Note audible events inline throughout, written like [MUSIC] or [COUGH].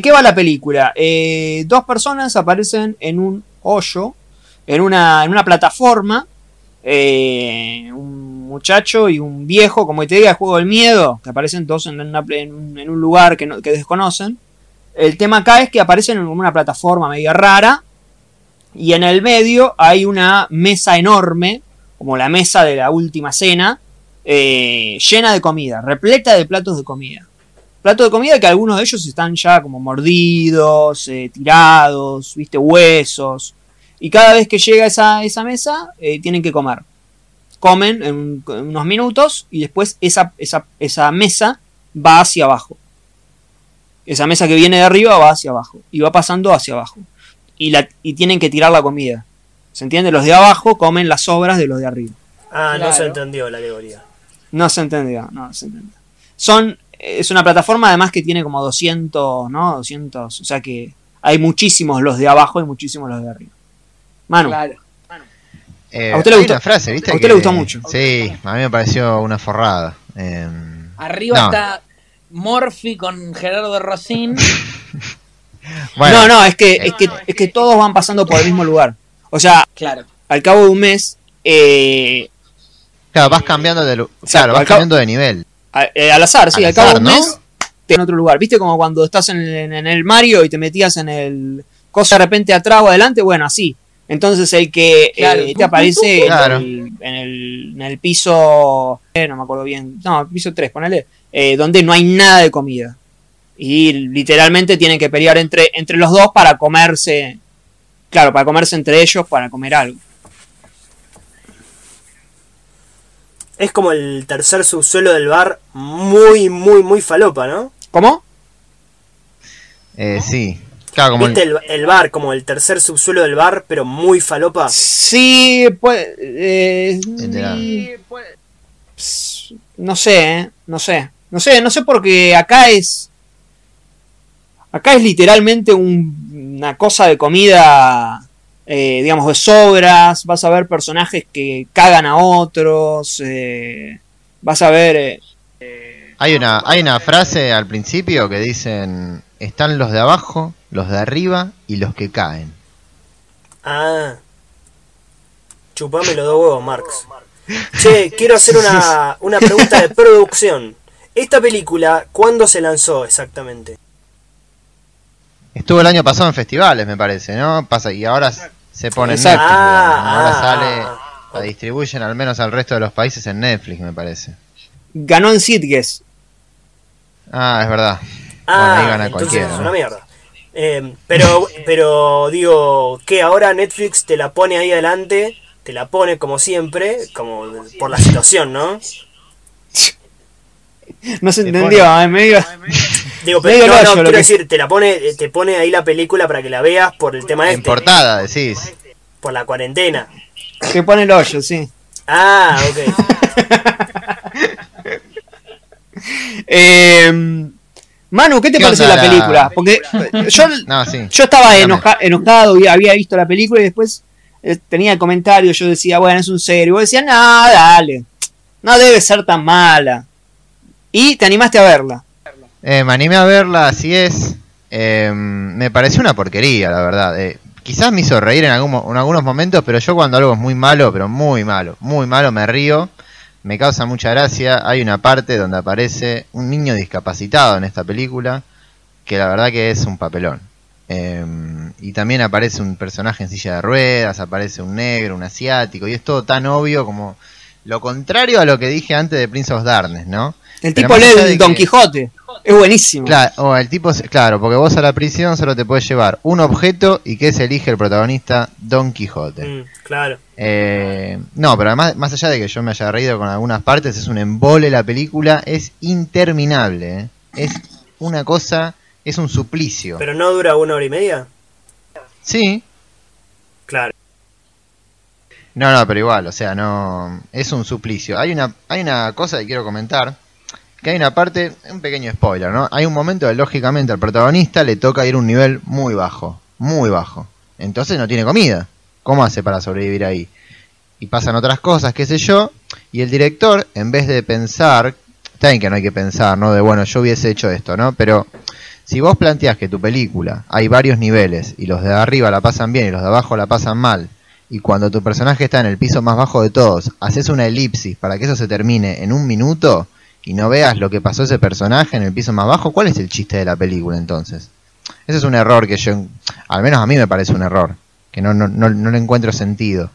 qué va la película? Eh, dos personas aparecen en un hoyo, en una, plataforma. eh, un muchacho y un viejo, como te diga, el juego del miedo, que aparecen dos en, un- lugar que desconocen. El tema acá es que aparecen en una plataforma media rara. Y en el medio hay una mesa enorme, como la mesa de la última cena, eh, llena de comida, repleta de platos de comida. Platos de comida que algunos de ellos están ya como mordidos, eh, tirados, viste, huesos. Y cada vez que llega esa, esa mesa, eh, tienen que comer. Comen en, un- en unos minutos y después esa, esa, esa mesa va hacia abajo. Esa mesa que viene de arriba va hacia abajo. Y va pasando hacia abajo. Y, la, y tienen que tirar la comida. ¿Se entiende? Los de abajo comen las sobras de los de arriba. Ah, no se entendió la alegoría. No se entendió, no se entendió. Son, es una plataforma además que tiene como 200, ¿no? 200, o sea que hay muchísimos los de abajo y muchísimos los de arriba. Manu, Claro. Eh, ¿A usted le gustó? una frase, ¿viste? ¿A usted le que- gustó mucho? Sí, a mí me pareció una forrada. Eh, Arriba no. está Morphy con Gerardo Rosín. [LAUGHS] bueno, no, no, es que, es, que, es que todos van pasando por el mismo lugar. O sea, Claro. al cabo de un mes, eh, Claro, vas cambiando de, claro, vas cambiando de nivel. A- eh, al azar, sí, Al al, cabo de un ¿no? mes, te en otro lugar. ¿Viste como cuando estás en, el- en el Mario y te metías en el cosa de repente atrás o adelante? Bueno, así. Entonces el que Claro. eh, te aparece Claro. en, el, en, el, en el piso, eh, no me acuerdo bien, no, piso 3, ponele, eh, donde no hay nada de comida. Y literalmente tienen que pelear entre, entre los dos para comerse, claro, para comerse entre ellos, para comer algo. Es como el tercer subsuelo del bar, muy, muy, muy falopa, ¿no? ¿Cómo? Eh, sí. Claro, como el- ¿Viste el, el bar como el tercer subsuelo del bar, pero muy falopa? Sí, pues... eh, Enterado. Ps, No sé, ¿eh? no sé. No sé, no sé porque acá es. Acá es literalmente un- una cosa de comida, eh, digamos, de sobras. Vas a ver personajes que cagan a otros. eh, vas a ver. eh, hay una hay una frase al principio que dicen están los de abajo, los de arriba y los que caen. Ah. Chupame los dos huevos, Marx. Che, quiero hacer una, una pregunta de producción. Esta película, ¿cuándo se lanzó exactamente? Estuvo el año pasado en festivales, me parece, ¿no? Pasa y ahora se pone en Exacto. Netflix. Ah, ahora ah, sale, ah. la distribuyen al menos al resto de los países en Netflix, me parece. ganó en Sitges. Ah, es verdad. Ah, bueno, ahí gana entonces cualquiera. es una mierda. Eh, pero, [LAUGHS] pero digo, que ahora Netflix te la pone ahí adelante, te la pone como siempre, como por la situación, ¿no? [LAUGHS] No se Te entendió, pone- eh, medio- Digo, pero no, no, quiero que- decir, te la pone, eh, te pone ahí la película para que la veas por el tema En este, portada, decís. por la cuarentena. que pone el hoyo, sí. Ah, ok. [LAUGHS] Eh, Manu, ¿qué te ¿Qué pareció la la- película? Porque yo No, sí. Yo estaba enoja- enojado y había visto la película y después eh, tenía el comentario, yo decía, bueno, es un serio. Y vos decías, no, dale, no debe ser tan mala. Y te animaste a verla. Eh, me animé a verla, así es. Eh, me pareció una porquería, la verdad. Eh, quizás me hizo reír en, algún en algunos momentos, pero yo cuando algo es muy malo, pero muy malo, muy malo, me río. Me causa mucha gracia. Hay una parte donde aparece un niño discapacitado en esta película, que la verdad que es un papelón. Eh, y también aparece un personaje en silla de ruedas, aparece un negro, un asiático, y es todo tan obvio como lo contrario a lo que dije antes de Prince of Darkness, ¿no? El tipo lee Don que- Quijote. Es buenísimo. Claro, o el tipo, claro, porque vos a la prisión solo te puedes llevar un objeto y que se elige el protagonista Don Quijote. Mm, claro. Eh, no, pero además, más allá de que yo me haya reído con algunas partes, es un embole la película, es interminable, ¿eh? es una cosa, es un suplicio. Pero no dura una hora y media. Sí, Claro. no, no, pero igual, o sea, no, es un suplicio. Hay una, hay una cosa que quiero comentar, que hay una parte, un pequeño spoiler, ¿no? Hay un momento que lógicamente al protagonista le toca ir a un nivel muy bajo, muy bajo. Entonces no tiene comida. ¿Cómo hace para sobrevivir ahí? Y pasan otras cosas, qué sé yo, y el director, en vez de pensar, está que no hay que pensar, ¿no? De bueno, yo hubiese hecho esto, ¿no? Pero Si vos planteás que tu película hay varios niveles y los de arriba la pasan bien y los de abajo la pasan mal, y cuando tu personaje está en el piso más bajo de todos, haces una elipsis para que eso se termine en un minuto y no veas lo que pasó ese personaje en el piso más bajo, ¿cuál es el chiste de la película entonces? Ese es un error que yo, al menos a mí me parece un error, que no, no, no, no le encuentro sentido.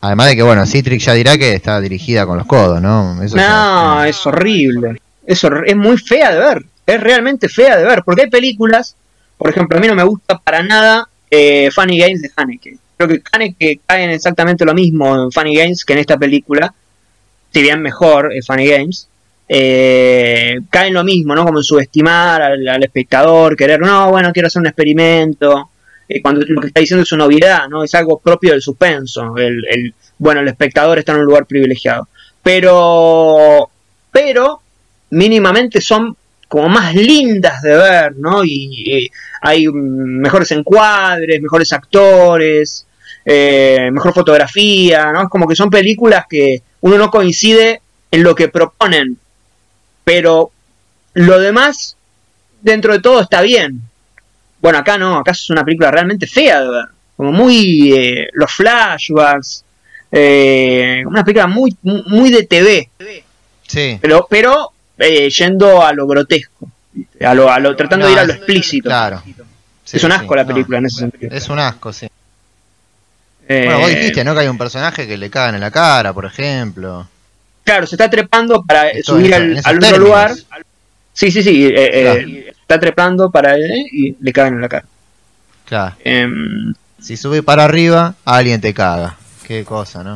Además de que, bueno, Citrix ya dirá que está dirigida con los codos, ¿no? No, es horrible. Es, es muy fea de ver. Es realmente fea de ver. Porque hay películas, por ejemplo, a mí no me gusta para nada eh, Funny Games de Haneke. Creo que Haneke cae en exactamente lo mismo en Funny Games que en esta película. Si bien mejor eh, Funny Games. Eh, cae en lo mismo, ¿no? Como en subestimar al, espectador, querer, no, bueno, quiero hacer un experimento. Eh, cuando lo que está diciendo es una obviedad, ¿no? Es algo propio del suspenso. El, el- bueno, el espectador está en un lugar privilegiado. Pero, pero, mínimamente son como más lindas de ver, ¿no? Y, eh, hay mejores encuadres, mejores actores, eh, mejor fotografía, ¿no? Es como que son películas que uno no coincide en lo que proponen, pero lo demás, dentro de todo, está bien. Bueno, acá no, acá es una película realmente fea de ver, como muy eh, los flashbacks, eh, una película muy, muy de TV, Sí. pero, pero eh, yendo a lo grotesco, a lo, a lo tratando de ir a lo explícito. Claro. Sí, es un sí, asco la no. película en ese sentido. Es un asco, sí. Eh, Bueno, vos dijiste, ¿no? Que hay un personaje que le cagan en la cara, por ejemplo. Claro, se está trepando para Esto subir al, otro lugar. Sí, sí, sí, eh, eh, está trepando para eh, y le cagan en la cara. Claro. Em, Si sube para arriba, alguien te caga. Qué cosa, ¿no?